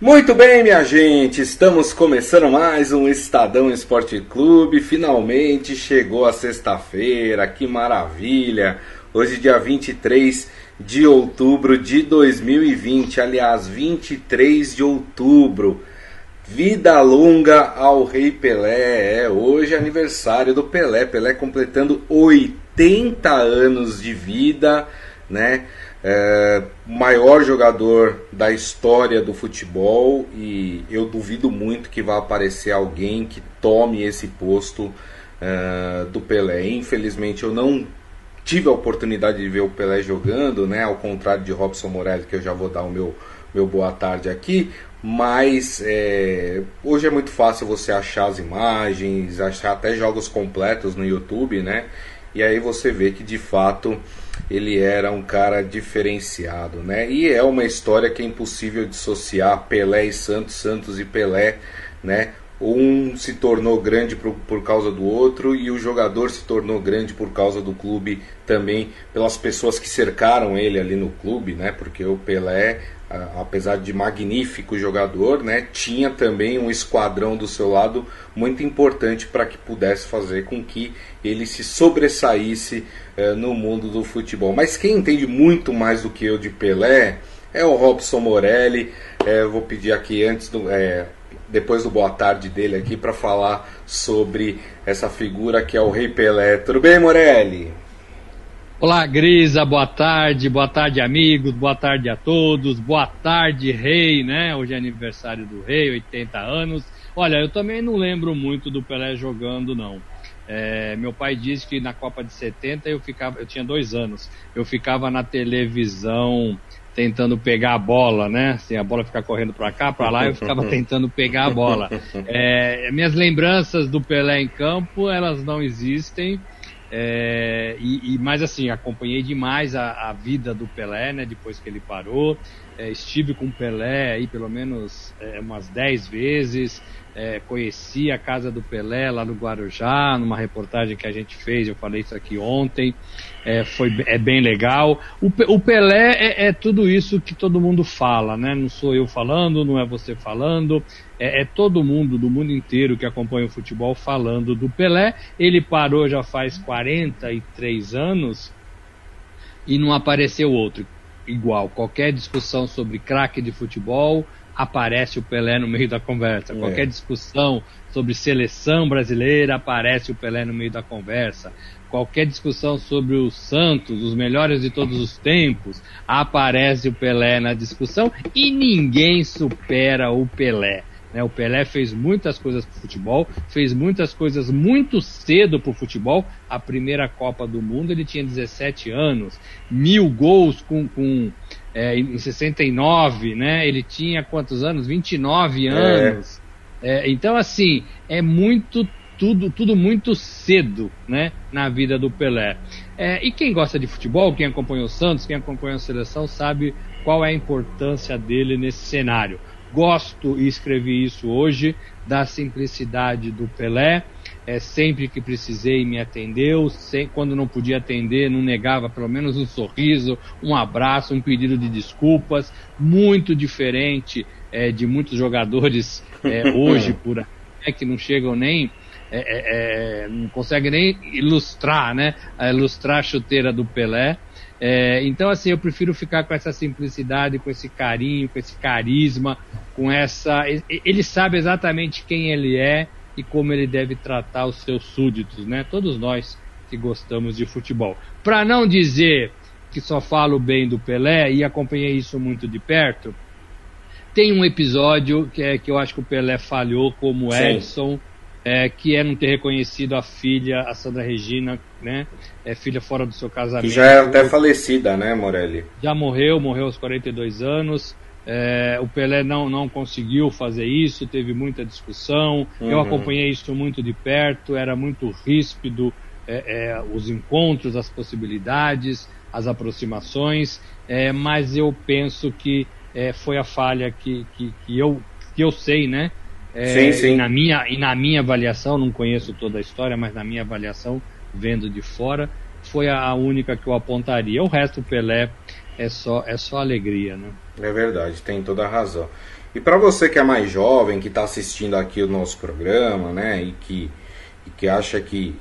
Muito bem, minha gente, estamos começando mais um Estadão Esporte Clube. Finalmente chegou a sexta-feira, que maravilha! Hoje, dia 23 de outubro de 2020, aliás, 23 de outubro. Vida longa ao Rei Pelé. É hoje é aniversário do Pelé. Pelé completando 80 anos de vida, né? É, maior jogador da história do futebol e eu duvido muito que vá aparecer alguém que tome esse posto é, do Pelé. Infelizmente eu não tive a oportunidade de ver o Pelé jogando, né? Ao contrário de Robson Morelli, que eu já vou dar o meu, meu boa tarde aqui. Mas é, hoje é muito fácil você achar as imagens, achar até jogos completos no YouTube, né? E aí você vê que de fato ele era um cara diferenciado, né? E é uma história que é impossível dissociar Pelé e Santos, Santos e Pelé, né? Um se tornou grande por, por causa do outro e o jogador se tornou grande por causa do clube também, pelas pessoas que cercaram ele ali no clube, né? Porque o Pelé apesar de magnífico jogador, né, tinha também um esquadrão do seu lado muito importante para que pudesse fazer com que ele se sobressaísse eh, no mundo do futebol. Mas quem entende muito mais do que eu de Pelé é o Robson Morelli. Eh, vou pedir aqui antes do, eh, depois do boa tarde dele aqui para falar sobre essa figura que é o Rei Pelé. Tudo bem, Morelli? Olá, Grisa, boa tarde, boa tarde, amigos, boa tarde a todos, boa tarde, rei, né? Hoje é aniversário do rei, 80 anos. Olha, eu também não lembro muito do Pelé jogando, não. É, meu pai disse que na Copa de 70 eu ficava, eu tinha dois anos, eu ficava na televisão tentando pegar a bola, né? Assim, a bola ficar correndo para cá, para lá, eu ficava tentando pegar a bola. É, minhas lembranças do Pelé em campo, elas não existem. É, e, e, mas assim, acompanhei demais a, a, vida do Pelé, né, depois que ele parou. É, estive com o Pelé aí pelo menos é, umas 10 vezes. É, conheci a casa do Pelé lá no Guarujá, numa reportagem que a gente fez, eu falei isso aqui ontem, é, foi, é bem legal. O, o Pelé é, é, tudo isso que todo mundo fala, né? Não sou eu falando, não é você falando, é, é, todo mundo do mundo inteiro que acompanha o futebol falando do Pelé. Ele parou já faz 43 anos e não apareceu outro igual. Qualquer discussão sobre craque de futebol, aparece o Pelé no meio da conversa. É. Qualquer discussão sobre seleção brasileira, aparece o Pelé no meio da conversa. Qualquer discussão sobre o Santos, os melhores de todos os tempos, aparece o Pelé na discussão e ninguém supera o Pelé. Né? O Pelé fez muitas coisas para o futebol, fez muitas coisas muito cedo para o futebol. A primeira Copa do Mundo ele tinha 17 anos, mil gols com, com é, em 69, né? Ele tinha quantos anos? 29 é. anos. É. É, então, assim, é muito tudo, tudo muito cedo, né, na vida do Pelé. É, e quem gosta de futebol, quem acompanha o Santos, quem acompanha a seleção, sabe qual é a importância dele nesse cenário. Gosto e escrevi isso hoje da simplicidade do Pelé, é, sempre que precisei me atendeu, sem, quando não podia atender, não negava pelo menos um sorriso, um abraço, um pedido de desculpas, muito diferente é, de muitos jogadores é, hoje por aí, né, que não chegam nem é, é, é, não conseguem nem ilustrar, né? Ilustrar a chuteira do Pelé. É, então, assim, eu prefiro ficar com essa simplicidade, com esse carinho, com esse carisma, com essa. Ele sabe exatamente quem ele é e como ele deve tratar os seus súditos, né? Todos nós que gostamos de futebol. Para não dizer que só falo bem do Pelé e acompanhei isso muito de perto, tem um episódio que, é, que eu acho que o Pelé falhou como Sim. Edson, é, que é não ter reconhecido a filha, a Sandra Regina, né? É filha fora do seu casamento. Que já é até falecida, né, Morelli? Já morreu, morreu aos 42 anos. É, o Pelé não, não conseguiu fazer isso, teve muita discussão. Uhum. Eu acompanhei isso muito de perto, era muito ríspido é, é, os encontros, as possibilidades, as aproximações, é, mas eu penso que é, foi a falha que, que, que, eu, que eu sei, né? É, sim, sim. E na, minha, e na minha avaliação, não conheço toda a história, mas na minha avaliação, vendo de fora, foi a única que eu apontaria. O resto, Pelé, é só, é só alegria, né? É verdade, tem toda a razão. E para você que é mais jovem, que está assistindo aqui o nosso programa, né, e que, e que acha que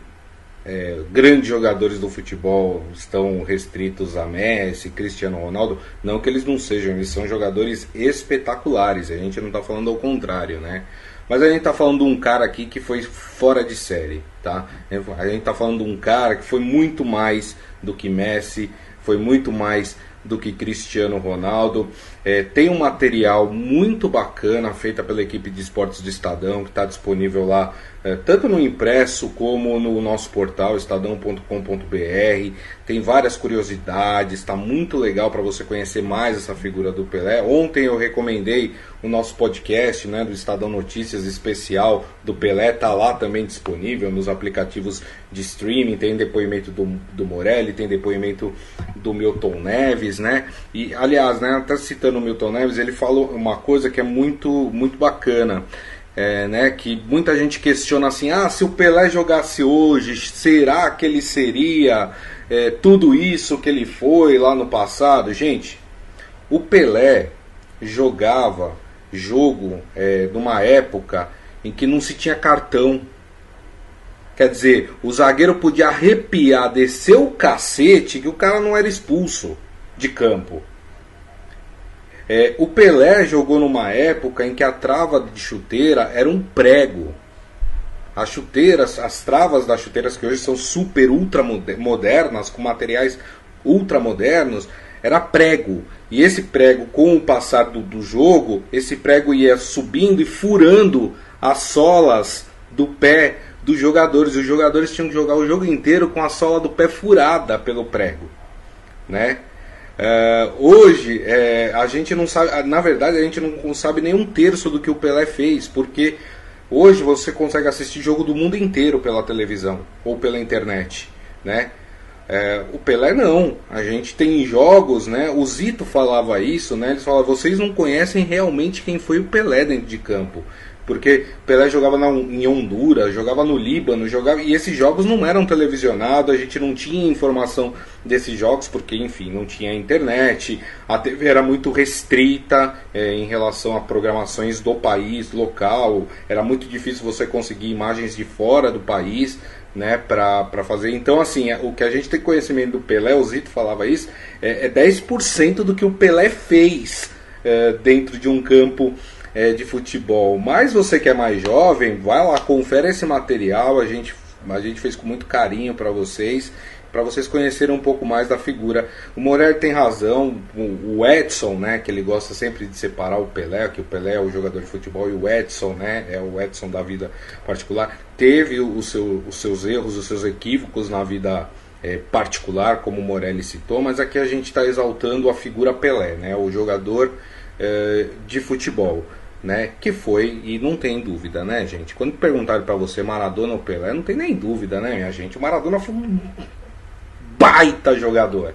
é, grandes jogadores do futebol estão restritos a Messi, Cristiano Ronaldo, não que eles não sejam, eles são jogadores espetaculares. A gente não está falando ao contrário, né? Mas a gente está falando de um cara aqui que foi fora de série, tá? A gente está falando de um cara que foi muito mais do que Messi, foi muito mais do que Cristiano Ronaldo. É, tem um material muito bacana feita pela equipe de esportes do Estadão, que está disponível lá é, tanto no impresso como no nosso portal estadão.com.br. Tem várias curiosidades, está muito legal para você conhecer mais essa figura do Pelé. Ontem eu recomendei o nosso podcast né, do Estadão Notícias especial do Pelé, está lá também disponível nos aplicativos de streaming. Tem depoimento do, do Morelli, tem depoimento do Milton Neves, né? E aliás, né, até citando o Milton Neves, ele falou uma coisa que é muito, muito bacana é, né, que muita gente questiona assim: ah, se o Pelé jogasse hoje, será que ele seria é, tudo isso que ele foi lá no passado? Gente, o Pelé jogava jogo é, numa época em que não se tinha cartão. Quer dizer, o zagueiro podia arrepiar, descer o cacete, que o cara não era expulso de campo. É, o Pelé jogou numa época em que a trava de chuteira era um prego. As chuteiras, as travas das chuteiras que hoje são super ultra modernas, com materiais ultra modernos, era prego. E esse prego, com o passar do, do jogo, esse prego ia subindo e furando as solas do pé dos jogadores. Os jogadores tinham que jogar o jogo inteiro com a sola do pé furada pelo prego, né? Uh, hoje é, a gente não sabe, na verdade a gente não sabe nem um terço do que o Pelé fez, porque hoje você consegue assistir jogo do mundo inteiro pela televisão ou pela internet, né? É, o Pelé não, a gente tem jogos, né? O Zito falava isso, né? Eles falavam, vocês não conhecem realmente quem foi o Pelé dentro de campo. Porque Pelé jogava na, em Honduras, jogava no Líbano, jogava e esses jogos não eram televisionados, a gente não tinha informação desses jogos, porque enfim, não tinha internet, a TV era muito restrita é, em relação a programações do país, local, era muito difícil você conseguir imagens de fora do país. Né, para fazer. Então, assim, é, o que a gente tem conhecimento do Pelé, o Zito falava isso, é, é 10% do que o Pelé fez é, dentro de um campo é, de futebol. Mas você que é mais jovem, vai lá, confere esse material. A gente, a gente fez com muito carinho para vocês, para vocês conhecerem um pouco mais da figura. O Morer tem razão, o, Edson, né, que ele gosta sempre de separar o Pelé, que o Pelé é o jogador de futebol e o Edson, né, é o Edson da vida particular. Teve o seu, os seus erros, os seus equívocos na vida é, particular, como o Morelli citou, mas aqui a gente está exaltando a figura Pelé, né, o jogador é, de futebol né? Que foi, e não tem dúvida, né, gente? Quando perguntaram para você Maradona ou Pelé, não tem nem dúvida, né, minha gente? O Maradona foi um baita jogador,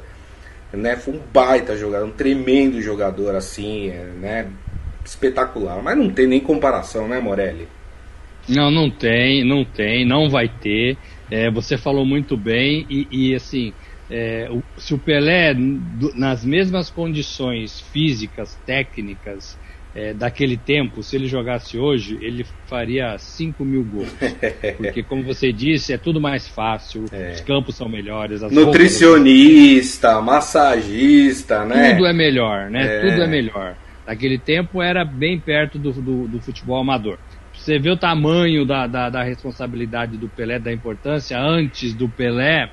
né? Foi um baita jogador, um tremendo jogador, assim, né? Espetacular. Mas não tem nem comparação, né, Morelli? Não, não tem, não tem, não vai ter. É, você falou muito bem e, e assim, é, o, se o Pelé, nas mesmas condições físicas, técnicas, é, daquele tempo, se ele jogasse hoje, ele faria 5 mil gols. Porque, como você disse, é tudo mais fácil, é. os campos são melhores. Nutricionista, massagista, né? Tudo é melhor, né? É. Tudo é melhor. Naquele tempo era bem perto do, do, do futebol amador. Você vê o tamanho da, da, da responsabilidade do Pelé, da importância. Antes do Pelé,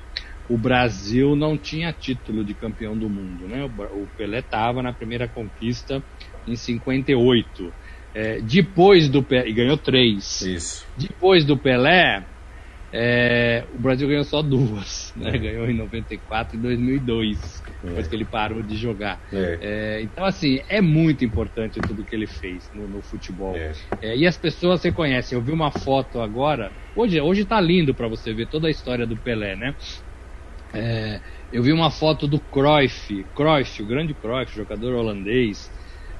o Brasil não tinha título de campeão do mundo, né? O Pelé estava na primeira conquista em 58. É, depois do Pelé, e ganhou três. Isso. Depois do Pelé, é, o Brasil ganhou só duas, né? É. Ganhou em 94 e 2002, depois que ele parou de jogar. É. é. então, assim, é muito importante tudo que ele fez no, no futebol. É. e as pessoas reconhecem. Eu vi uma foto agora, hoje, hoje tá lindo para você ver toda a história do Pelé, né? eu vi uma foto do Cruyff, Cruyff, o grande Cruyff, jogador holandês,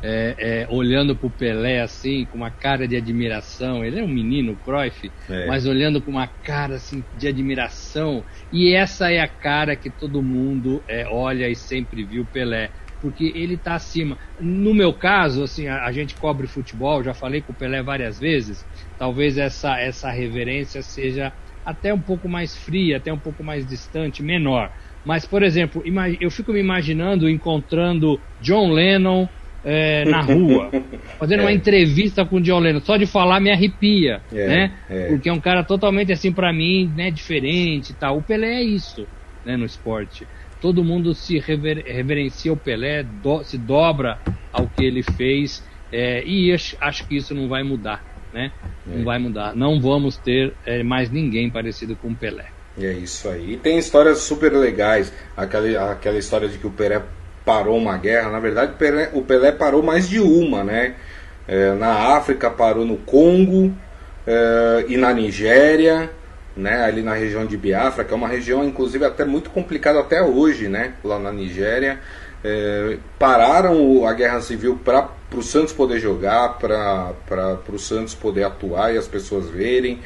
é, é, olhando pro Pelé assim, com uma cara de admiração. Ele é um menino, Cruyff, é. mas olhando com uma cara assim de admiração. E essa é a cara que todo mundo é, olha e sempre viu Pelé. porque ele está acima. No meu caso, assim, a, a, gente cobre futebol, já falei com o Pelé várias vezes, talvez essa, essa reverência seja até um pouco mais fria, até um pouco mais distante, menor. Mas, por exemplo, eu fico me imaginando encontrando John Lennon é, na rua, fazendo é. uma entrevista com o John Lennon. Só de falar me arrepia, é, né? É. Porque é um cara totalmente assim para mim, né? Diferente, tal. O Pelé é isso, né? No esporte, todo mundo se rever, reverencia o Pelé, do, se dobra ao que ele fez, é, e acho, acho, que isso não vai mudar, né? Não é. vai mudar. Não vamos ter mais ninguém parecido com o Pelé. É isso aí. E tem histórias super legais. Aquela, aquela história de que o Pelé parou uma guerra. Na verdade, o Pelé, o Pelé parou mais de uma, né? É, na África parou no Congo é, e na Nigéria, né? Ali na região de Biafra, que é uma região, inclusive, até muito complicada até hoje, né? Lá na Nigéria. É, pararam a guerra civil para o Santos poder jogar, para o Santos poder atuar e as pessoas verem.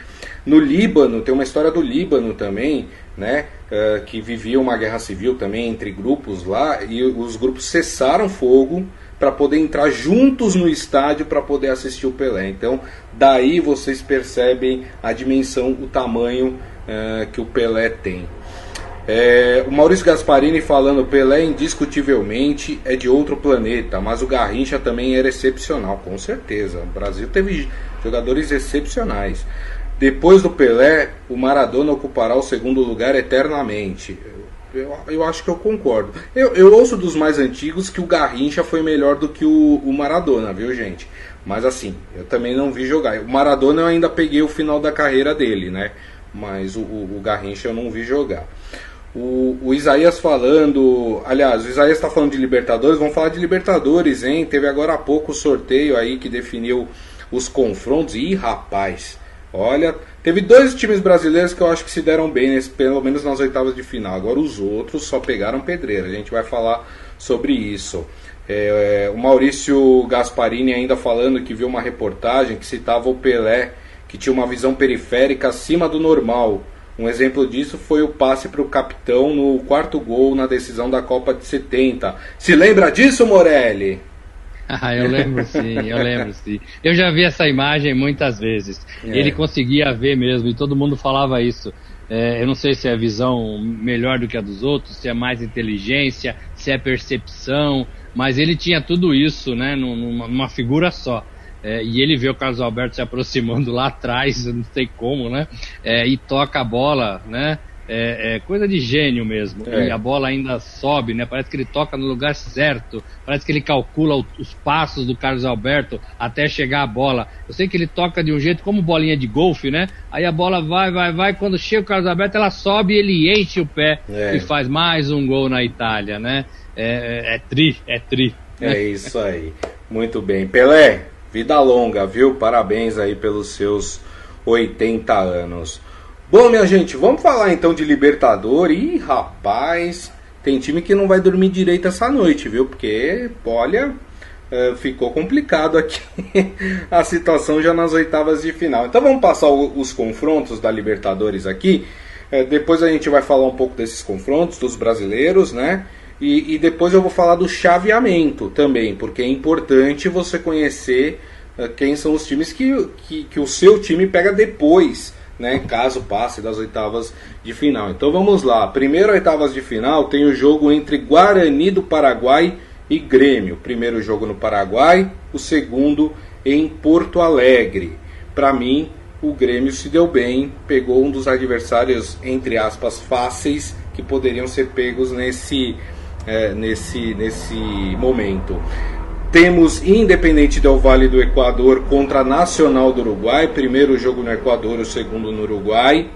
No Líbano, tem uma história do Líbano também, né, uh, que vivia uma guerra civil também entre grupos lá, e os grupos cessaram fogo para poder entrar juntos no estádio para poder assistir o Pelé. Então, daí vocês percebem a dimensão, o tamanho uh, que o Pelé tem. É, o Maurício Gasparini falando Pelé indiscutivelmente é de outro planeta, mas o Garrincha também era excepcional, com certeza. O Brasil teve jogadores excepcionais. Depois do Pelé, o Maradona ocupará o segundo lugar eternamente. Eu, eu acho que eu concordo. Eu, eu, ouço dos mais antigos que o Garrincha foi melhor do que o, o, Maradona, viu, gente? Mas assim, eu também não vi jogar. O Maradona eu ainda peguei o final da carreira dele, né? Mas o, o, o Garrincha eu não vi jogar. O, o, Isaías falando. Aliás, o Isaías está falando de Libertadores. Vamos falar de Libertadores, hein? Teve agora há pouco o sorteio aí que definiu os confrontos. Ih, rapaz! Olha, teve dois times brasileiros que eu acho que se deram bem, nesse, pelo menos nas oitavas de final. Agora os outros só pegaram pedreira. A gente vai falar sobre isso. É, o Maurício Gasparini ainda falando que viu uma reportagem que citava o Pelé, que tinha uma visão periférica acima do normal. Um exemplo disso foi o passe para o capitão no quarto gol na decisão da Copa de 70. Se lembra disso, Morelli? Ah, eu lembro sim, eu lembro sim. Eu já vi essa imagem muitas vezes. É. Ele conseguia ver mesmo, e todo mundo falava isso. É, eu não sei se é visão melhor do que a dos outros, se é mais inteligência, se é percepção, mas ele tinha tudo isso, né, numa, numa figura só. É, e ele vê o Carlos Alberto se aproximando lá atrás, não sei como, né, é, e toca a bola, né, é, é, coisa de gênio mesmo. É. E a bola ainda sobe, né? Parece que ele toca no lugar certo. Parece que ele calcula o, os passos do Carlos Alberto até chegar a bola. Eu sei que ele toca de um jeito como bolinha de golfe, né? Aí a bola vai, vai, vai. Quando chega o Carlos Alberto, ela sobe e ele enche o pé é. e faz mais um gol na Itália, né? É, é, é tri, é tri. É isso aí. Muito bem. Pelé, vida longa, viu? Parabéns aí pelos seus 80 anos. Bom, minha gente, vamos falar então de Libertadores. Ih, rapaz, tem time que não vai dormir direito essa noite, viu? Porque, olha, é, ficou complicado aqui a situação já nas oitavas de final. Então vamos passar os confrontos da Libertadores aqui. É, depois a gente vai falar um pouco desses confrontos, dos brasileiros, né? E, e, depois eu vou falar do chaveamento também, porque é importante você conhecer uh, quem são os times que, que, que o seu time pega depois né, caso passe das oitavas de final. Então vamos lá. Primeiro oitavas de final tem o jogo entre Guarani do Paraguai e Grêmio. Primeiro jogo no Paraguai, o segundo em Porto Alegre. Para mim, o Grêmio se deu bem, pegou um dos adversários entre aspas fáceis que poderiam ser pegos nesse é, nesse nesse momento. Temos Independente Del Vale do Equador contra Nacional do Uruguai. Primeiro jogo no Equador, o segundo no Uruguai.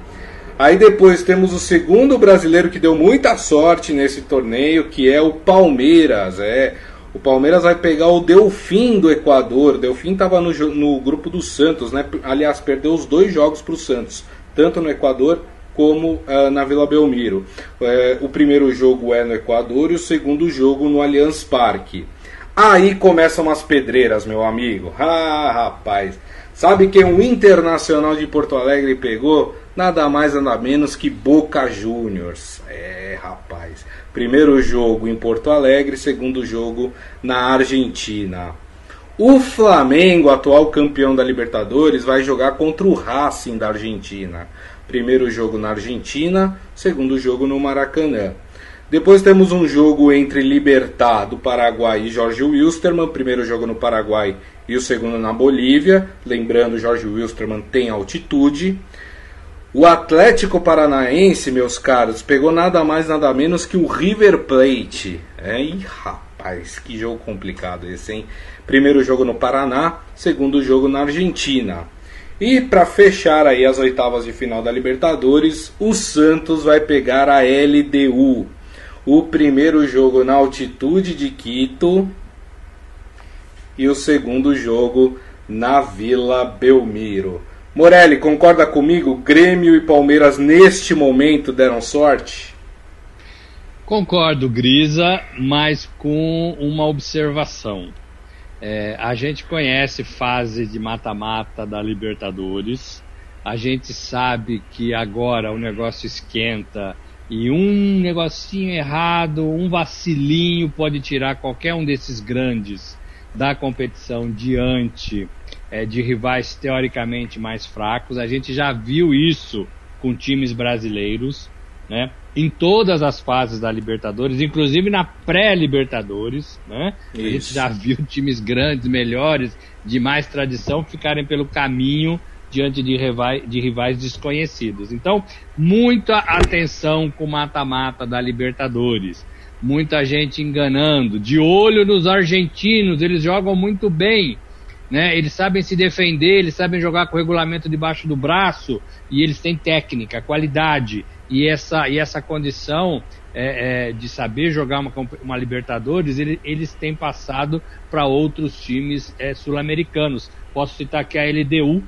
Aí depois temos o segundo brasileiro que deu muita sorte nesse torneio, que é o Palmeiras. É, o Palmeiras vai pegar o Delfim do Equador. O Delfim estava no, no grupo do Santos, né? Aliás, perdeu os dois jogos para o Santos, tanto no Equador como uh, na Vila Belmiro. Uh, o primeiro jogo é no Equador e o segundo jogo no Allianz Parque. Aí começam as pedreiras, meu amigo. Ah, rapaz. Sabe quem o Internacional de Porto Alegre pegou? nada mais nada menos que Boca Juniors. É, rapaz. Primeiro jogo em Porto Alegre, segundo jogo na Argentina. O Flamengo, atual campeão da Libertadores, vai jogar contra o Racing da Argentina. Primeiro jogo na Argentina, segundo jogo no Maracanã. Depois temos um jogo entre Libertar do Paraguai e Jorge Wilstermann. Primeiro jogo no Paraguai e o segundo na Bolívia. Lembrando, Jorge Wilstermann tem altitude. O Atlético Paranaense, meus caros, pegou nada mais nada menos que o River Plate. É, e rapaz, que jogo complicado esse, hein? Primeiro jogo no Paraná, segundo jogo na Argentina. E para fechar aí as oitavas de final da Libertadores, o Santos vai pegar a LDU, o primeiro jogo na altitude de Quito e o segundo jogo na Vila Belmiro. Morelli, concorda comigo? Grêmio e Palmeiras neste momento deram sorte? Concordo, Grisa, mas com uma observação. É, a gente conhece fase de mata-mata da Libertadores, a gente sabe que agora o negócio esquenta e um negocinho errado, um vacilinho pode tirar qualquer um desses grandes da competição diante é, de rivais teoricamente mais fracos. A gente já viu isso com times brasileiros, né? Em todas as fases da Libertadores, inclusive na pré-Libertadores, né? A gente já viu times grandes, melhores, de mais tradição, ficarem pelo caminho diante de rivais, de rivais desconhecidos. Então, muita atenção com o mata-mata da Libertadores. Muita gente enganando, de olho nos argentinos, eles jogam muito bem, né? Eles sabem se defender, eles sabem jogar com o regulamento debaixo do braço e eles têm técnica, qualidade e essa, e essa condição é, é, de saber jogar uma, uma Libertadores, ele, eles têm passado para outros times é, sul-americanos. Posso citar aqui a LDU,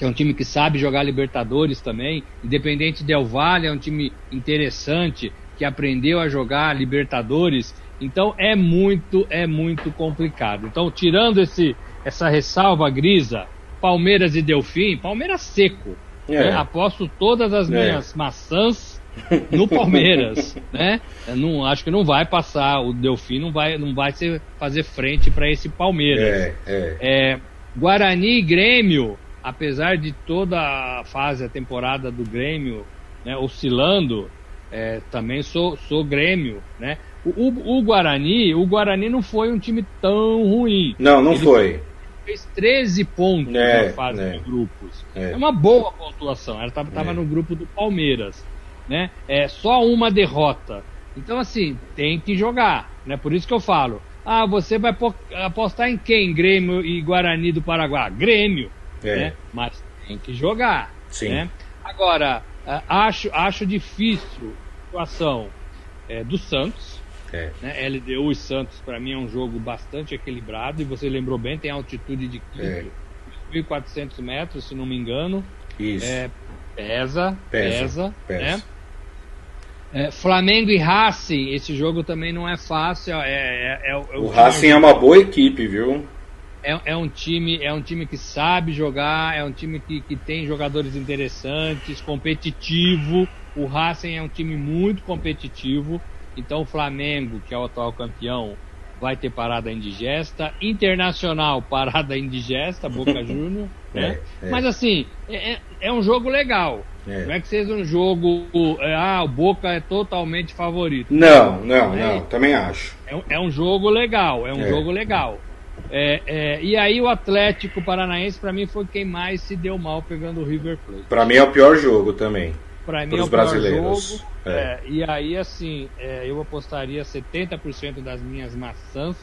que é um time que sabe jogar Libertadores também. Independente Del Valle é um time interessante que aprendeu a jogar Libertadores. Então é muito, é muito complicado. Então, tirando esse, essa ressalva grisa, Palmeiras e Delfim, Palmeiras seco. É. Né? Aposto todas as é. minhas maçãs no Palmeiras, né? Não, acho que não vai passar, o Delfim não vai, não vai ser, fazer frente para esse Palmeiras. É, é, é. Guarani e Grêmio, apesar de toda a fase, a temporada do Grêmio né, oscilando, é, também sou, sou Grêmio, né? O, o, o, Guarani, o Guarani não foi um time tão ruim. Não, não Ele foi. Fez 13 pontos é, na fase é. de grupos. É. é. uma boa pontuação. Ela estava é. no grupo do Palmeiras, né? É só uma derrota. Então assim, tem que jogar, né? Por isso que eu falo. Ah, você vai apostar em quem? Grêmio e Guarani do Paraguai? Grêmio. É. Né? Mas tem que jogar. Sim. Né? Agora, acho, acho difícil a situação é, do Santos. É. Né? LDU e Santos, para mim, é um jogo bastante equilibrado. E você lembrou bem, tem altitude de 1.400 é. metros, se não me engano. Isso. É, pesa, pesa, pesa, Né? É, Flamengo e Racing, esse jogo também não é fácil. É, é, é o, o Racing é uma boa equipe, viu? É, é, um time é um time que sabe jogar, é um time que, que tem jogadores interessantes, competitivo. O Racing é um time muito competitivo. Então o Flamengo, que é o atual campeão, vai ter parada indigesta. Internacional, parada indigesta, Boca Júnior. né? É, é. Mas assim, é, é, é um jogo legal. É. Não é que seja um jogo. É, ah, o Boca é totalmente favorito. Não, não, não, também acho. É, um jogo legal, é um jogo legal. É, é, e aí o Atlético Paranaense para mim foi quem mais se deu mal pegando o River Plate. Para mim é o pior jogo também. Para mim é o brasileiros. pior jogo. É. é. e aí assim, é, eu apostaria 70% das minhas maçãs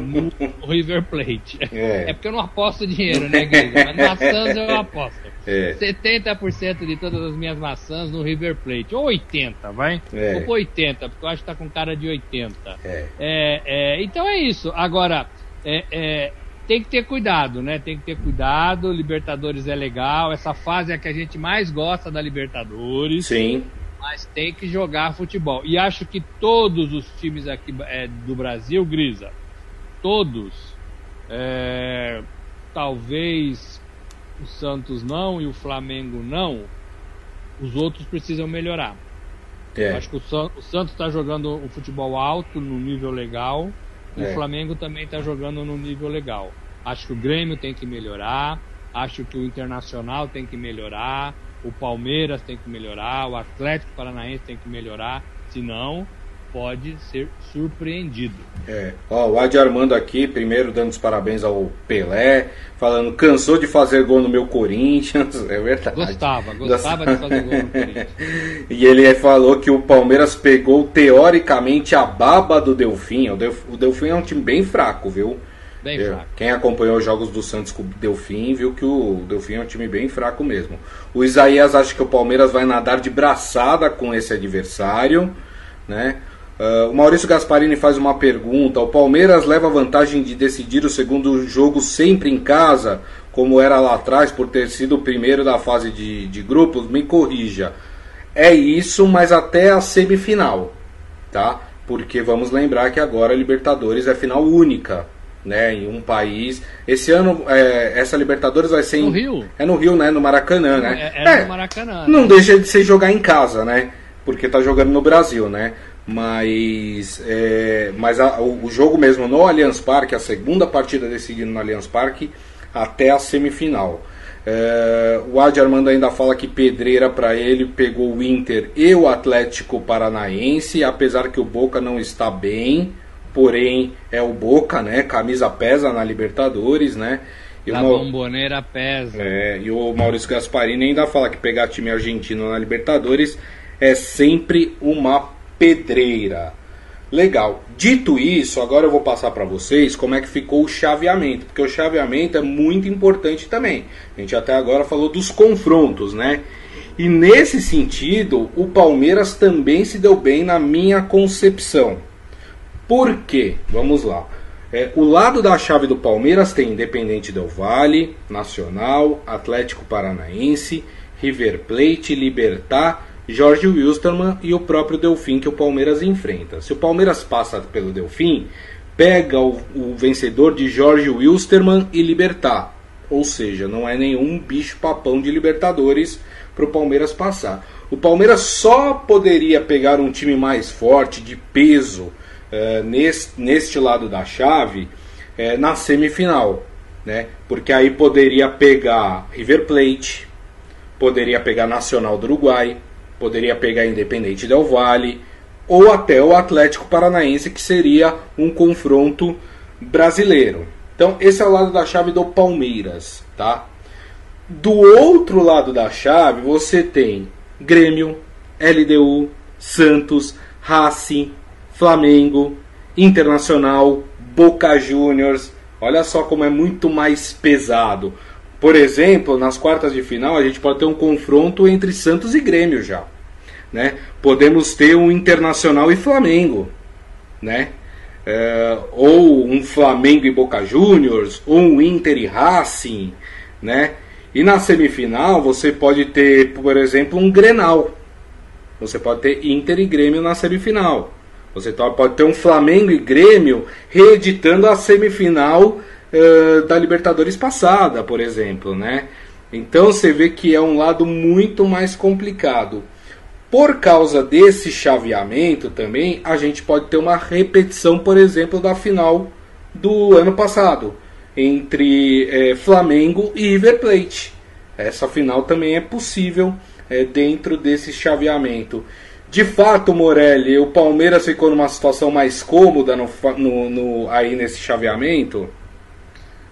no River Plate. É. é. porque eu não aposto dinheiro, né, Guilherme? Mas maçãs eu aposto. É. 70% de todas as minhas maçãs no River Plate. Ou 80, vai? É. Ou 80, porque eu acho que tá com cara de 80. É. Então é isso. Agora, é, é, tem que ter cuidado, né? Tem que ter cuidado. Libertadores é legal. Essa fase é a que a gente mais gosta da Libertadores. Sim. Mas tem que jogar futebol. E acho que todos os times aqui é, do Brasil, Grisa, todos, é, talvez o Santos não e o Flamengo não, os outros precisam melhorar. É. Acho que o, San, o Santos está jogando um futebol alto, no nível legal, e é. o Flamengo também está jogando no nível legal. Acho que o Grêmio tem que melhorar, acho que o Internacional tem que melhorar, o Palmeiras tem que melhorar, o Atlético Paranaense tem que melhorar, senão pode ser surpreendido. É. Ó, o Adi Armando aqui, primeiro dando os parabéns ao Pelé, falando, cansou de fazer gol no meu Corinthians. É verdade. Gostava, gostava de fazer gol no Corinthians. e ele falou que o Palmeiras pegou teoricamente a baba do Delfim. O, Delfim. é um time bem fraco, viu? Bem fraco. Quem acompanhou os jogos do Santos com o Delfim viu que o Delfim é um time bem fraco mesmo. O Isaías acha que o Palmeiras vai nadar de braçada com esse adversário, né? Uh, o Maurício Gasparini faz uma pergunta: o Palmeiras leva vantagem de decidir o segundo jogo sempre em casa, como era lá atrás, por ter sido o primeiro da fase de, de grupos? Me corrija. É isso, mas até a semifinal, tá? Porque vamos lembrar que agora a Libertadores é final única, né? Em um país. Esse ano, é, essa Libertadores vai ser. No em, Rio? É no Rio, né? No Maracanã, né? É, é no Maracanã. Não né? deixa de ser jogar em casa, né? Porque tá jogando no Brasil, né? Mas, é, mas a, o, jogo mesmo no Allianz Parque, a segunda partida decidida no Allianz Parque, até a semifinal. É, o Adi Armando ainda fala que pedreira para ele pegou o Inter e o Atlético Paranaense, apesar que o Boca não está bem, porém é o Boca, né? Camisa pesa na Libertadores, né? E a bomboneira pesa. É, e o Maurício Gasparini ainda fala que pegar time argentino na Libertadores é sempre uma pedreira. Legal. Dito isso, agora eu vou passar para vocês como é que ficou o chaveamento, porque o chaveamento é muito importante também. A gente até agora falou dos confrontos, né? E nesse sentido, o Palmeiras também se deu bem na minha concepção. Por quê? Vamos lá. É, o lado da chave do Palmeiras tem Independente Del Vale, Nacional, Atlético Paranaense, River Plate, Libertar Jorge Wilstermann e o próprio Delfim que o Palmeiras enfrenta. Se o Palmeiras passa pelo Delfim, pega o, o vencedor de Jorge Wilstermann e Libertar. Ou seja, não é nenhum bicho-papão de Libertadores para o Palmeiras passar. O Palmeiras só poderia pegar um time mais forte, de peso, uh, neste, neste lado da chave, uh, na semifinal. Né? Porque aí poderia pegar River Plate, poderia pegar Nacional do Uruguai, poderia pegar Independente Del Vale ou até o Atlético Paranaense, que seria um confronto brasileiro. Então, esse é o lado da chave do Palmeiras, tá? Do outro lado da chave, você tem Grêmio, LDU, Santos, Racing, Flamengo, Internacional, Boca Juniors. Olha só como é muito mais pesado. Por exemplo, nas quartas de final a gente pode ter um confronto entre Santos e Grêmio já, né? Podemos ter um Internacional e Flamengo, né? É, ou um Flamengo e Boca Juniors, ou um Inter e Racing, né? E na semifinal você pode ter, por exemplo, um Grenal. Você pode ter Inter e Grêmio na semifinal. Você pode ter um Flamengo e Grêmio reeditando a semifinal uh, da Libertadores passada, por exemplo, né? Então você vê que é um lado muito mais complicado. Por causa desse chaveamento também, a gente pode ter uma repetição, por exemplo, da final do ano passado entre é, Flamengo e River Plate. Essa final também é possível é, dentro desse chaveamento. De fato, Morelli, o Palmeiras ficou numa situação mais cômoda no, no, no aí nesse chaveamento?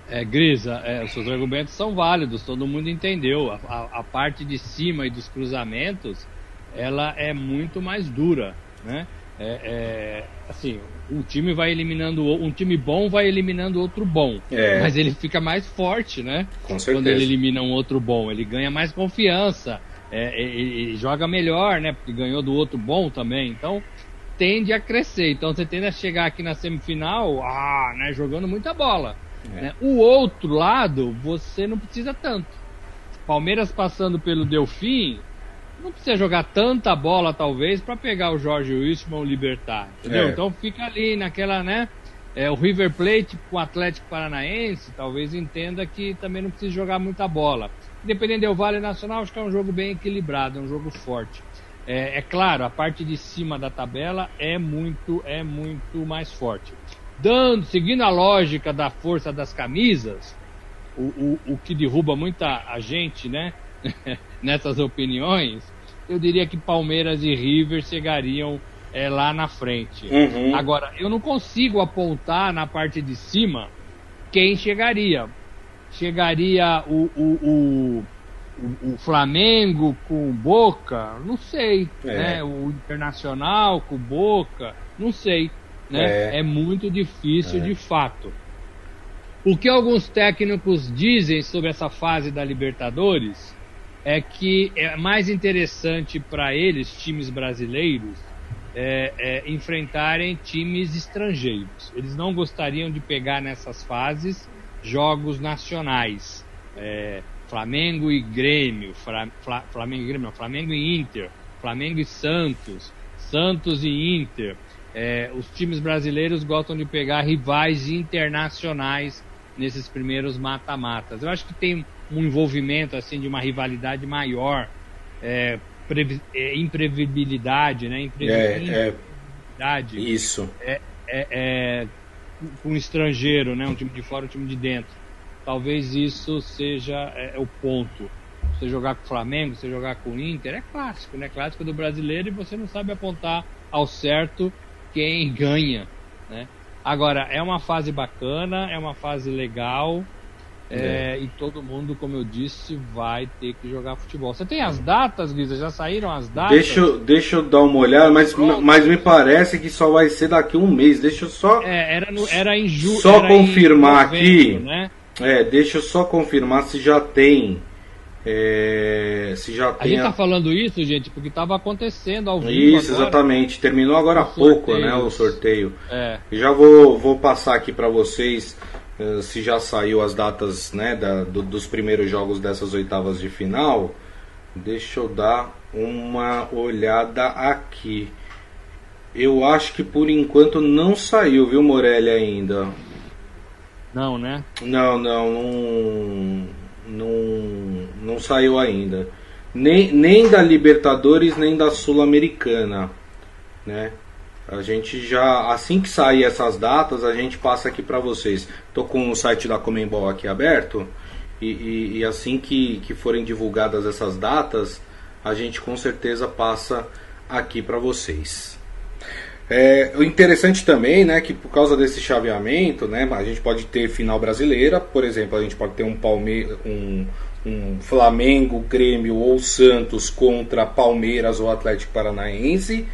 É, Grisa, é, os seus argumentos são válidos, todo mundo entendeu. A, a, a, parte de cima e dos cruzamentos, ela é muito mais dura, né? É, é, assim, um time vai eliminando um time bom vai eliminando outro bom, é. mas ele fica mais forte, né? Com certeza. Quando ele elimina um outro bom, ele ganha mais confiança, é, ele joga melhor, né? Porque ganhou do outro bom também, então tende a crescer. Então você tende a chegar aqui na semifinal, ah, né? Jogando muita bola. É. Né? O outro lado, você não precisa tanto. Palmeiras passando pelo Delfim, não precisa jogar tanta bola, talvez, para pegar o Jorge Wilson ou libertar. Entendeu? É. Então fica ali naquela, né? É, o River Plate com o Atlético Paranaense talvez entenda que também não precisa jogar muita bola. Independente do Vale Nacional, acho que é um jogo bem equilibrado, é um jogo forte. É, é, claro, a parte de cima da tabela é muito, é muito mais forte. Dando, seguindo a lógica da força das camisas, o, o, o que derruba muita a gente, né, nessas opiniões, eu diria que Palmeiras e River chegariam é, lá na frente. Uhum. Agora, eu não consigo apontar na parte de cima quem chegaria. Chegaria o, o, o, o, Flamengo com Boca? Não sei. É. Né? O Internacional com Boca? Não sei. Né? É. é muito difícil é. de fato. O que alguns técnicos dizem sobre essa fase da Libertadores é que é mais interessante para eles, times brasileiros, é, é, enfrentarem times estrangeiros. Eles não gostariam de pegar nessas fases jogos nacionais. É, Flamengo e Grêmio, Fra, Fla, Flamengo e Grêmio, não, Flamengo e Inter, Flamengo e Santos, Santos e Inter. É, os times brasileiros gostam de pegar rivais internacionais nesses primeiros mata-matas. Eu acho que tem um envolvimento assim de uma rivalidade maior, é, é, imprevisibilidade, né? Imprevisibilidade. É, é, isso. É, é, um estrangeiro, né? Um time de fora, um time de dentro. Talvez isso seja o ponto. Você jogar com o Flamengo, você jogar com o Inter, é clássico, né? Clássico do brasileiro e você não sabe apontar ao certo quem ganha, né? Agora, é uma fase bacana, é uma fase legal. É, é. E todo mundo, como eu disse, vai ter que jogar futebol. Você tem as datas, Guisa? Já saíram as datas? Deixa, deixa eu dar uma olhada, mas, mas me parece que só vai ser daqui a um mês. Deixa eu só. É, era, no, era em julho. Só confirmar novembro, aqui. Né? É, deixa eu só confirmar se já tem. É, se já tem. A gente tá falando isso, gente, porque estava acontecendo ao vivo. Isso, agora. exatamente. Terminou agora há pouco, né? O sorteio. É. Já vou, vou passar aqui para vocês eh, se já saiu as datas né, da, do, dos primeiros jogos dessas oitavas de final. Deixa eu dar uma olhada aqui. Eu acho que por enquanto não saiu, viu, Morelli, ainda. Não, né? Não, não, não, não, não saiu ainda. Nem, nem da Libertadores, nem da Sul-Americana, né? A gente já, assim que sair essas datas, a gente passa aqui para vocês. Tô com o site da Comembol aqui aberto e, e, e, assim que, que forem divulgadas essas datas, a gente com certeza passa aqui para vocês. É, o interessante também, né, que por causa desse chaveamento, né, a gente pode ter final brasileira, por exemplo, a gente pode ter um Palmeiras, um, um Flamengo, Grêmio ou Santos contra Palmeiras ou Atlético Paranaense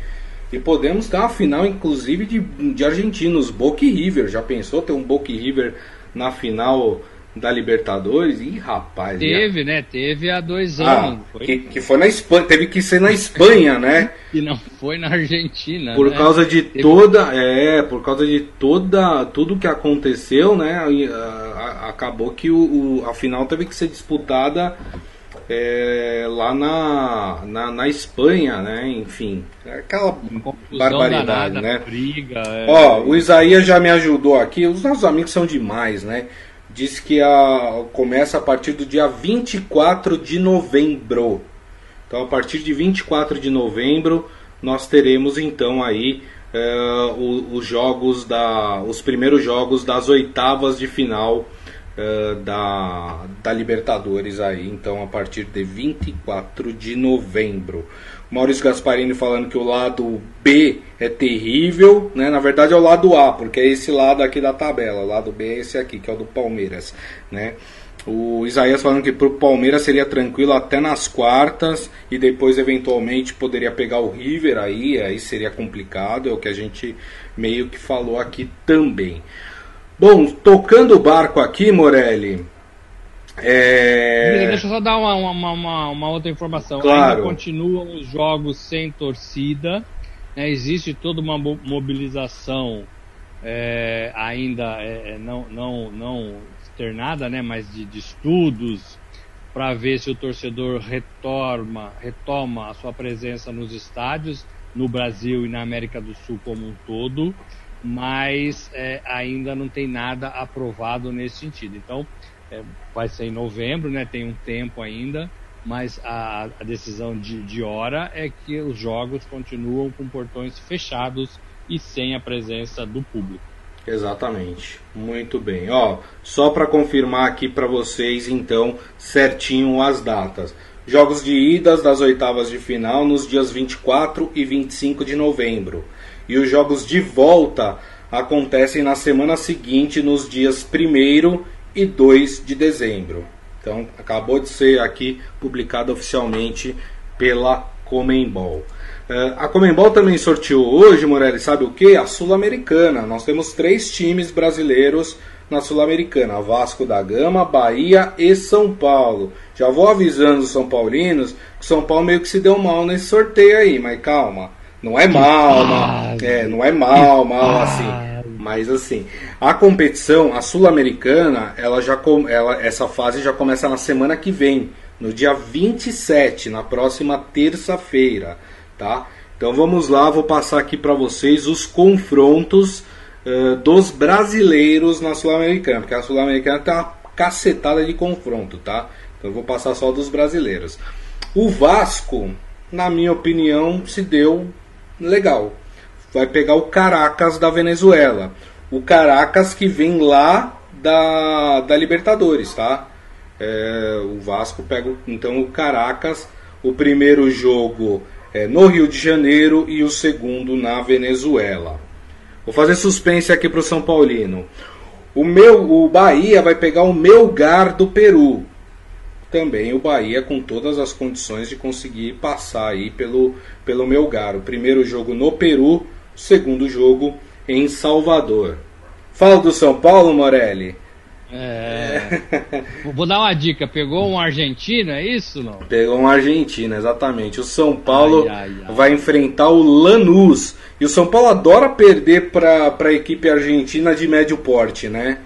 e podemos ter uma final, inclusive, de, de argentinos, Boca e River. Já pensou ter um Boca e River na final da Libertadores? Ih, rapaz. Teve, né? Teve há dois ah, anos. Que, que foi na Espanha, teve que ser na Espanha, né? e não foi na Argentina. Por né? causa de teve... toda. É, por causa de toda. tudo que aconteceu, né? acabou que o, o, a final teve que ser disputada é, lá na, na, na, Espanha, né? Enfim, é aquela barbaridade, danada, né? Briga, é... Ó, o Isaías já me ajudou aqui. Os nossos amigos são demais, né? Diz que a, começa a partir do dia 24 de novembro. Então, a partir de 24 de novembro, nós teremos então aí é, os jogos da, os primeiros jogos das oitavas de final uh, da, da Libertadores aí, então a partir de 24 de novembro. Maurício Gasparini falando que o lado B é terrível, né? Na verdade é o lado A, porque é esse lado aqui da tabela. O lado B é esse aqui, que é o do Palmeiras, né? O Isaías falando que para o Palmeiras seria tranquilo até nas quartas e depois eventualmente poderia pegar o River aí, aí seria complicado, é o que a gente meio que falou aqui também. Bom, tocando o barco aqui, Morelli. É... Deixa eu só dar uma, uma, uma, uma outra informação. Claro. Ainda continuam os jogos sem torcida. Né? Existe toda uma mobilização é, ainda é, é, não, não, não externada, né? mas de, de estudos para ver se o torcedor retoma, retoma a sua presença nos estádios no Brasil e na América do Sul como um todo. mas é, ainda não tem nada aprovado nesse sentido. Então, é, vai ser em novembro, né? Tem um tempo ainda, mas a, a decisão de, de hora é que os jogos continuam com portões fechados e sem a presença do público. Exatamente. Muito bem. Ó, só para confirmar aqui para vocês então certinho as datas. Jogos de idas das oitavas de final nos dias 24 e 25 de novembro. E os jogos de volta acontecem na semana seguinte, nos dias 1 e 2 de dezembro. Então, acabou de ser aqui publicado oficialmente pela Comembol. Uh, a Comembol também sorteou hoje, Morelli, sabe o que? A Sul-Americana. Nós temos três times brasileiros na Sul-Americana: Vasco da Gama, Bahia e São Paulo. Já vou avisando os São Paulinos que São Paulo meio que se deu mal nesse sorteio aí, mas calma. Não é mal, mal é, não é mal, mal assim. Mas assim, a competição, a sul-americana, ela já ela, essa fase já começa na semana que vem, no dia 27, na próxima terça-feira, tá? Então vamos lá, vou passar aqui para vocês os confrontos uh, dos brasileiros na sul-americana, porque a sul-americana tem uma cacetada de confronto, tá? Então eu vou passar só dos brasileiros. O Vasco, na minha opinião, se deu legal vai pegar o Caracas da Venezuela. O Caracas que vem lá da, da Libertadores, tá? É, o Vasco pega então o Caracas, o primeiro jogo é no Rio de Janeiro e o segundo na Venezuela. Vou fazer suspense aqui para o São Paulino. O meu, o Bahia vai pegar o Melgar do Peru. Também o Bahia com todas as condições de conseguir passar aí pelo, pelo Melgar. O primeiro jogo no Peru, segundo jogo em Salvador. Fala do São Paulo, Morelli. É... Vou dar uma dica. Pegou um argentino, é isso não? Pegou um argentino, exatamente. O São Paulo ai, ai, ai. vai enfrentar o Lanús. E o São Paulo adora perder para a equipe argentina de médio porte, né?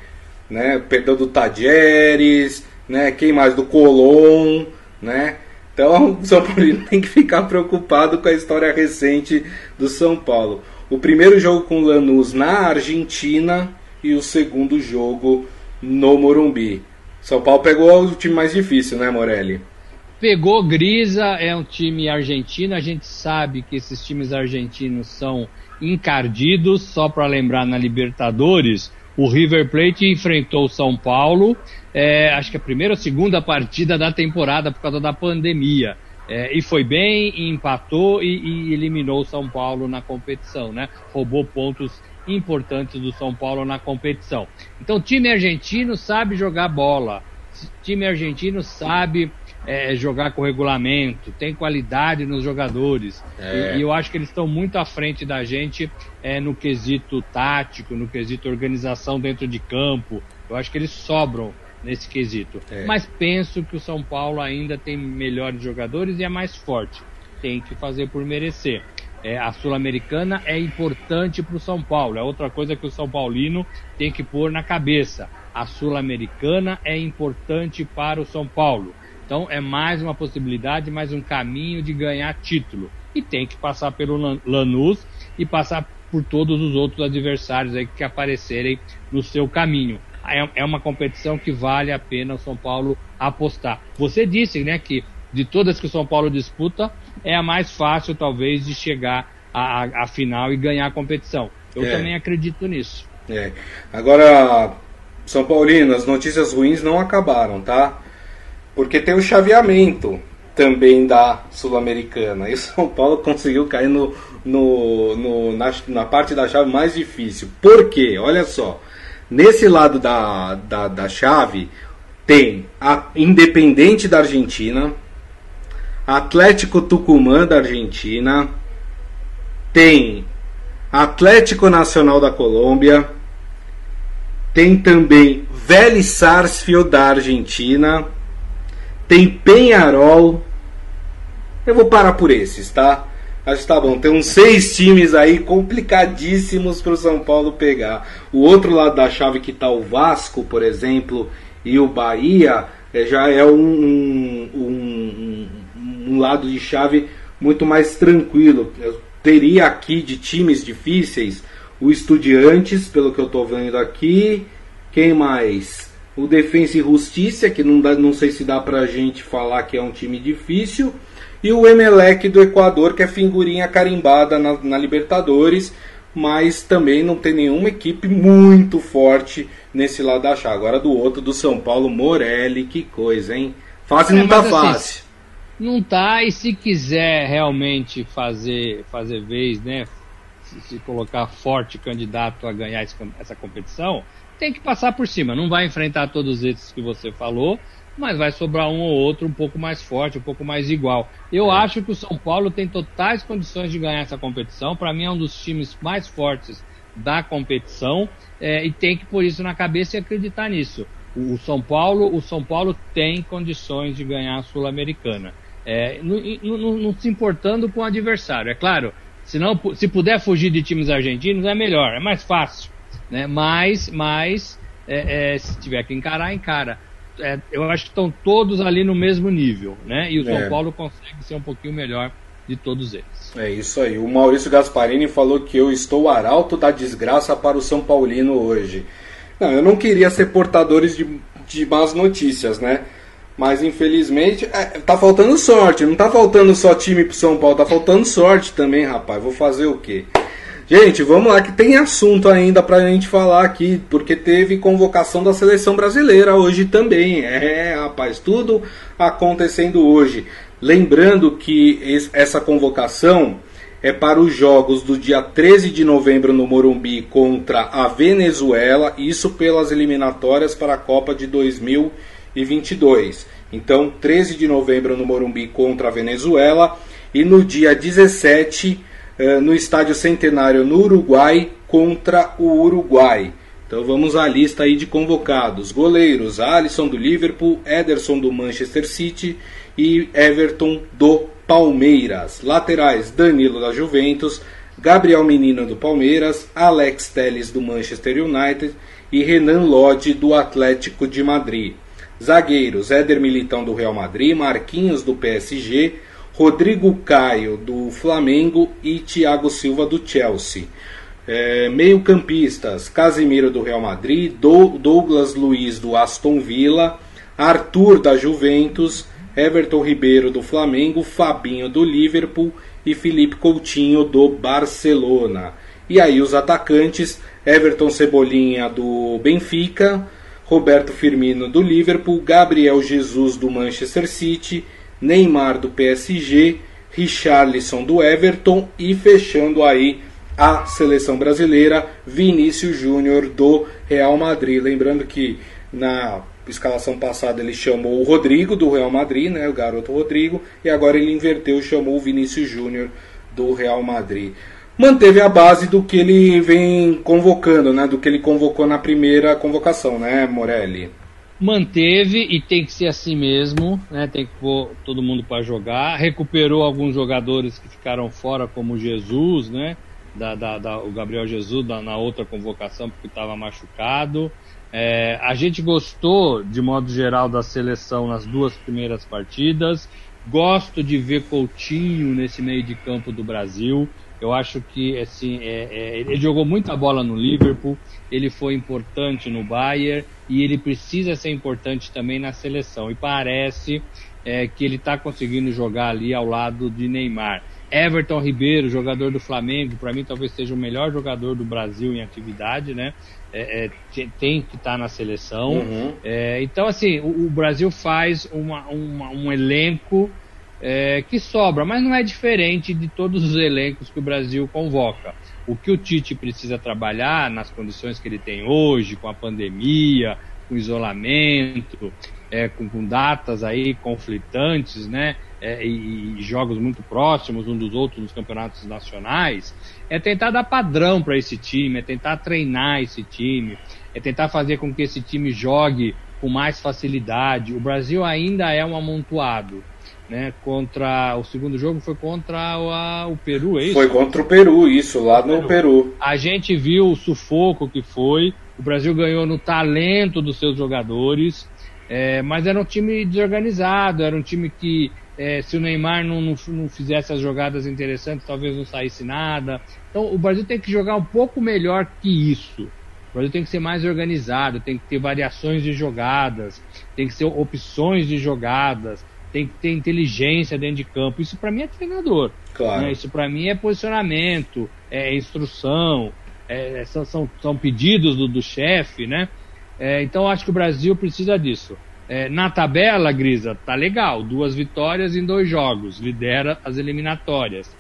né? Perdeu do Tajeres, né? Quem mais? Do Colón, né? Então o São Paulo tem que ficar preocupado com a história recente do São Paulo. O primeiro jogo com o Lanús na Argentina e o segundo jogo no Morumbi. São Paulo pegou o time mais difícil, né, Morelli? Pegou Grisa, é um time argentino. A gente sabe que esses times argentinos são encardidos. Só para lembrar, na Libertadores, o River Plate enfrentou o São Paulo. É, acho que a primeira ou segunda partida da temporada por causa da pandemia. É, e foi bem, empatou e, e, eliminou o São Paulo na competição, né? Roubou pontos importantes do São Paulo na competição. Então, time argentino sabe jogar bola, time argentino sabe é, jogar com regulamento, tem qualidade nos jogadores. É. E, e, eu acho que eles estão muito à frente da gente é, no quesito tático, no quesito organização dentro de campo. Eu acho que eles sobram nesse quesito. É. Mas penso que o São Paulo ainda tem melhores jogadores e é mais forte. Tem que fazer por merecer. É, a Sul-Americana é importante para o São Paulo. É outra coisa que o São Paulino tem que pôr na cabeça. A Sul-Americana é importante para o São Paulo. Então é mais uma possibilidade, mais um caminho de ganhar título. E tem que passar pelo Lanús e passar por todos os outros adversários aí que aparecerem no seu caminho. É, é uma competição que vale a pena o São Paulo apostar. Você disse, né, que de todas que o São Paulo disputa, é a mais fácil, talvez, de chegar à, à final e ganhar a competição. Eu é. também acredito nisso. É. Agora, São Paulino, as notícias ruins não acabaram, tá? Porque tem o chaveamento também da Sul-Americana. E o São Paulo conseguiu cair no, no, no na, na parte da chave mais difícil. Por quê? Olha só. Nesse lado da, da, da chave tem a Independente da Argentina, Atlético Tucumã da Argentina, tem Atlético Nacional da Colômbia, tem também Vélez Sarsfield da Argentina, tem Penharol. Eu vou parar por esses, tá? Acho que tá bom. Tem uns seis times aí complicadíssimos para o São Paulo pegar. O outro lado da chave que tá o Vasco, por exemplo, e o Bahia, é, já é um, um, um, um lado de chave muito mais tranquilo. Eu teria aqui de times difíceis o Estudiantes, pelo que eu estou vendo aqui. Quem mais? O Defensa e Justiça, que não, dá, não sei se dá pra gente falar que é um time difícil. E o Emelec do Equador, que é figurinha carimbada na, na Libertadores, mas também não tem nenhuma equipe muito forte nesse lado da chave. Agora do outro, do São Paulo, Morelli, que coisa, hein? Fácil é, não tá assim, fácil. Não tá, e se quiser realmente fazer, fazer vez, né? Se, se colocar forte candidato a ganhar essa competição, tem que passar por cima. Não vai enfrentar todos esses que você falou, mas vai sobrar um ou outro um pouco mais forte, um pouco mais igual. Eu é. acho que o São Paulo tem totais condições de ganhar essa competição. Para mim é um dos times mais fortes da competição é, e tem que pôr isso na cabeça e acreditar nisso. O, o São Paulo, o São Paulo tem condições de ganhar a Sul-Americana é, não, se importando com o adversário. É claro, se, não, se puder fugir de times argentinos é melhor, é mais fácil. Né? Mas, mas é, é, se tiver que encarar, encara. É, eu acho que estão todos ali no mesmo nível, né? E o São é. Paulo consegue ser um pouquinho melhor de todos eles. É isso aí. O Maurício Gasparini falou que eu estou arauto da desgraça para o São Paulino hoje. Não, eu não queria ser portadores de, de más notícias, né? Mas infelizmente é, tá faltando sorte. Não tá faltando só time pro São Paulo, tá faltando sorte também, rapaz. Vou fazer o quê? Gente, vamos lá que tem assunto ainda pra gente falar aqui, porque teve convocação da seleção brasileira hoje também. É, rapaz, tudo acontecendo hoje. Lembrando que essa convocação é para os jogos do dia 13 de novembro no Morumbi contra a Venezuela, isso pelas eliminatórias para a Copa de 2020 e 22. Então, 13 de novembro no Morumbi contra a Venezuela e no dia 17 eh, no Estádio Centenário no Uruguai contra o Uruguai. Então vamos à lista aí de convocados. Goleiros: Alisson do Liverpool, Ederson do Manchester City e Everton do Palmeiras. Laterais: Danilo da Juventus, Gabriel Menino do Palmeiras, Alex Telles do Manchester United e Renan Lodge do Atlético de Madrid. Zagueiros: Éder Militão do Real Madrid, Marquinhos do PSG, Rodrigo Caio do Flamengo e Thiago Silva do Chelsea. É, Meio-campistas: Casimiro do Real Madrid, Douglas Luiz do Aston Villa, Arthur da Juventus, Everton Ribeiro do Flamengo, Fabinho do Liverpool e Felipe Coutinho do Barcelona. E aí os atacantes: Everton Cebolinha do Benfica, Roberto Firmino do Liverpool, Gabriel Jesus do Manchester City, Neymar do PSG, Richarlison do Everton e fechando aí a seleção brasileira, Vinícius Júnior do Real Madrid. Lembrando que na escalação passada ele chamou o Rodrigo do Real Madrid, né, o garoto Rodrigo, e agora ele inverteu, chamou o Vinícius Júnior do Real Madrid manteve a base do que ele vem convocando, né? Do que ele convocou na primeira convocação, né, Morelli? Manteve e tem que ser assim mesmo, né? Tem que pôr todo mundo para jogar. Recuperou alguns jogadores que ficaram fora, como Jesus, né? Da, da, da o Gabriel Jesus da, na outra convocação porque estava machucado. É, a gente gostou, de modo geral, da seleção nas duas primeiras partidas. Gosto de ver Coutinho nesse meio de campo do Brasil. Eu acho que assim, é, é, ele jogou muita bola no Liverpool, ele foi importante no Bayern e ele precisa ser importante também na seleção. E parece é, que ele está conseguindo jogar ali ao lado de Neymar. Everton Ribeiro, jogador do Flamengo, para mim talvez seja o melhor jogador do Brasil em atividade, né? É, é, tem que estar tá na seleção. Uhum. É, então, assim, o, o Brasil faz uma, uma, um elenco é, que sobra, mas não é diferente de todos os elencos que o Brasil convoca. O que o Tite precisa trabalhar nas condições que ele tem hoje, com a pandemia, com isolamento, é, com, com, datas aí conflitantes, né? É, e, jogos muito próximos um dos outros nos campeonatos nacionais, é tentar dar padrão para esse time, é tentar treinar esse time, é tentar fazer com que esse time jogue com mais facilidade. O Brasil ainda é um amontoado né? Contra o segundo jogo foi contra o, a, o Peru, é isso? Foi contra o Peru, isso, lá no Peru. Peru. A gente viu o sufoco que foi. O Brasil ganhou no talento dos seus jogadores, é, mas era um time desorganizado, era um time que É, se o Neymar não, não, não, fizesse as jogadas interessantes, talvez não saísse nada. Então o Brasil tem que jogar um pouco melhor que isso. O Brasil tem que ser mais organizado, tem que ter variações de jogadas, tem que ter opções de jogadas, tem que ter inteligência dentro de campo. Isso para mim é treinador. Claro. Né? Isso para mim é posicionamento, é instrução, é, são, são, são, pedidos do, do chefe, né? É, então acho que o Brasil precisa disso. É, na tabela, Grisa, tá legal. Duas vitórias em dois jogos. Lidera as eliminatórias.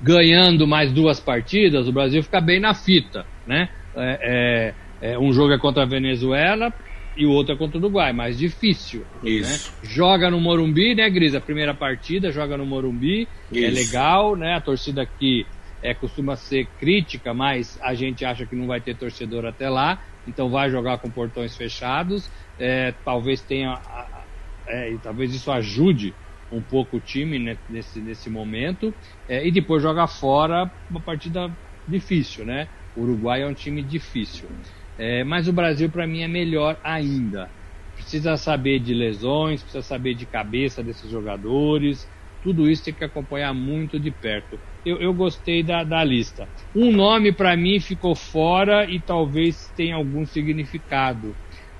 Ganhando mais duas partidas, o Brasil fica bem na fita, né? É, é, é um jogo é contra a Venezuela e o outro é contra o Uruguai, mais difícil. Né? Isso. Né? Joga no Morumbi, né, Grisa? Primeira partida joga no Morumbi, é Isso. é legal, né? A torcida aqui é, costuma ser crítica, mas a gente acha que não vai ter torcedor até lá, então vai jogar com portões fechados é, talvez tenha. É, talvez isso ajude um pouco o time né, nesse, nesse momento. É, e depois joga fora uma partida difícil, né? O Uruguai é um time difícil. É, mas o Brasil, para mim, é melhor ainda. Precisa saber de lesões, precisa saber de cabeça desses jogadores. Tudo isso tem que acompanhar muito de perto. Eu, eu gostei da, da lista. Um nome, para mim, ficou fora e talvez tenha algum significado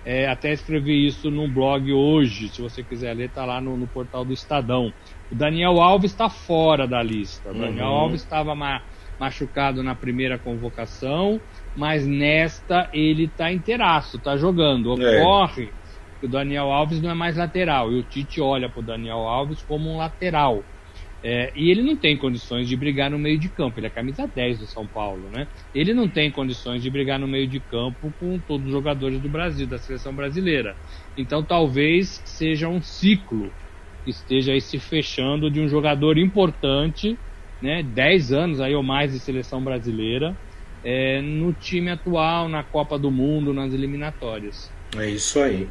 é, até escrevi isso num blog hoje, se você quiser ler, está lá no, no, portal do Estadão. O Daniel Alves está fora da lista. O Daniel uhum. Alves estava ma machucado na primeira convocação, mas nesta ele está inteiraço, está jogando. É. Ocorre é. que o Daniel Alves não é mais lateral, e o Tite olha para o Daniel Alves como um lateral. É, e ele não tem condições de brigar no meio de campo. Ele é camisa 10 do São Paulo, né? Ele não tem condições de brigar no meio de campo com todos os jogadores do Brasil, da seleção brasileira. Então talvez seja um ciclo que esteja aí se fechando de um jogador importante, né? 10 anos aí ou mais de seleção brasileira, é, no time atual, na Copa do Mundo, nas eliminatórias. É isso aí.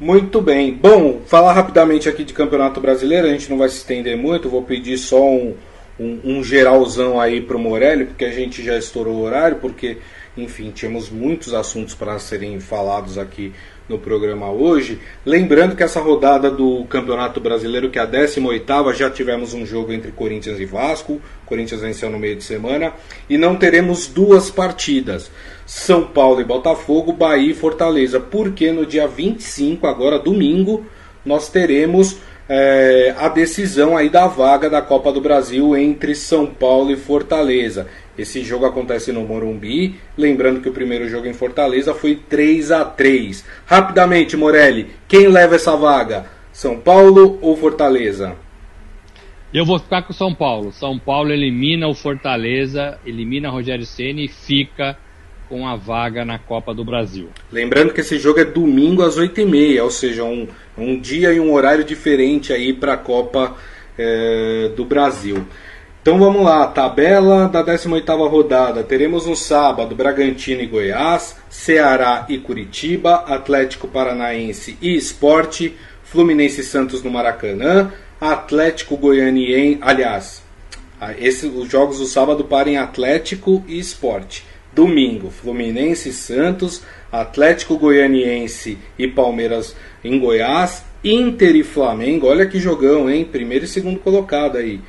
Muito bem. Bom, falar rapidamente aqui de Campeonato Brasileiro, a gente não vai se estender muito, vou pedir só um, um, um geralzão aí para o Morelli, porque a gente já estourou o horário, porque, enfim, tínhamos muitos assuntos para serem falados aqui no programa hoje. Lembrando que essa rodada do Campeonato Brasileiro, que é a 18ª, já tivemos um jogo entre Corinthians e Vasco. Corinthians venceu no meio de semana. E não teremos duas partidas. São Paulo e Botafogo, Bahia e Fortaleza. Porque no dia 25, agora domingo, nós teremos é, a decisão aí da vaga da Copa do Brasil entre São Paulo e Fortaleza. Esse jogo acontece no Morumbi. Lembrando que o primeiro jogo em Fortaleza foi 3 a 3 Rapidamente, Morelli, quem leva essa vaga? São Paulo ou Fortaleza? Eu vou ficar com São Paulo. São Paulo elimina o Fortaleza, elimina Rogério Ceni e fica com a vaga na Copa do Brasil. Lembrando que esse jogo é domingo às 8h30, ou seja, um, um dia e um horário diferente aí para a Copa é, do Brasil. Então vamos lá, tabela da 18ª rodada. Teremos no sábado Bragantino e Goiás, Ceará e Curitiba, Atlético Paranaense e Esporte, Fluminense e Santos no Maracanã, Atlético Goianiense, aliás, esse, os jogos do sábado parem Atlético e Esporte. Domingo, Fluminense Santos, Atlético Goianiense e Palmeiras em Goiás, Inter e Flamengo, olha que jogão, hein? Primeiro e segundo colocado aí.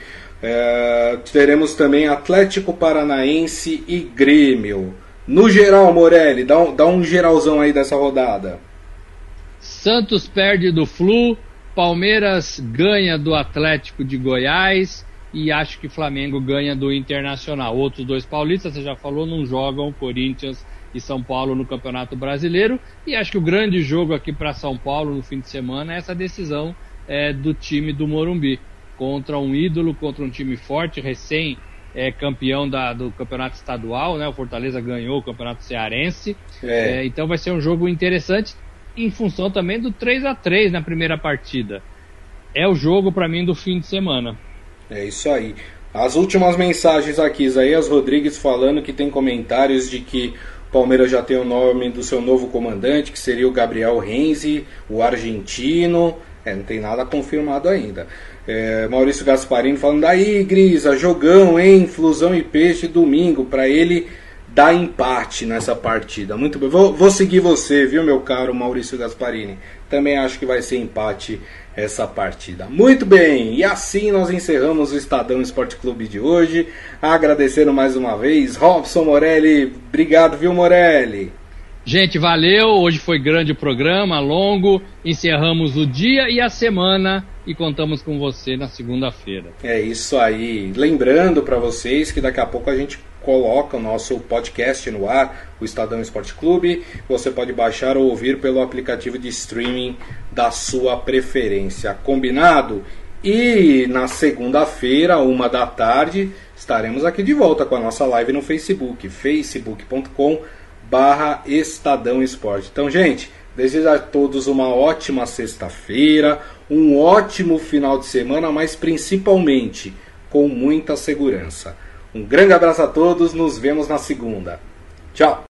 É, teremos também Atlético Paranaense e Grêmio. No geral, Morelli, dá um, dá um geralzão aí dessa rodada. Santos perde do Flu, Palmeiras ganha do Atlético de Goiás e acho que Flamengo ganha do Internacional. Outros dois paulistas, você já falou, não jogam Corinthians e São Paulo no Campeonato Brasileiro. E acho que o grande jogo aqui para São Paulo no fim de semana é essa decisão é, do time do Morumbi contra um ídolo, contra um time forte, recém é, campeão da, do campeonato estadual, né? O Fortaleza ganhou o campeonato cearense. É. É, então vai ser um jogo interessante em função também do 3 a 3 na primeira partida. É o jogo para mim do fim de semana. É isso aí. As últimas mensagens aqui, Isaías Rodrigues falando que tem comentários de que Palmeiras já tem o nome do seu novo comandante, que seria o Gabriel Renzi, o argentino. É, não tem nada confirmado ainda. É, Maurício Gasparini falando aí, Grisa, jogão, hein? Flusão e peixe domingo. Para ele dá empate nessa partida. Muito bem. Vou, vou seguir você, viu, meu caro Maurício Gasparini. Também acho que vai ser empate essa partida. Muito bem, e assim nós encerramos o Estadão Esporte Clube de hoje. Agradecendo mais uma vez, Robson Morelli. Obrigado, viu, Morelli? Gente, valeu. Hoje foi grande o programa, longo. Encerramos o dia e a semana e contamos com você na segunda-feira. É isso aí. Lembrando para vocês que daqui a pouco a gente coloca o nosso podcast no ar, o Estadão Esporte Clube. Você pode baixar ou ouvir pelo aplicativo de streaming da sua preferência. Combinado? E na segunda-feira, uma da tarde, estaremos aqui de volta com a nossa live no Facebook, facebook.com barra Estadão Esporte. Então, gente, desejo a todos uma ótima sexta-feira, um ótimo final de semana, mas principalmente com muita segurança. Um grande abraço a todos, nos vemos na segunda. Tchau!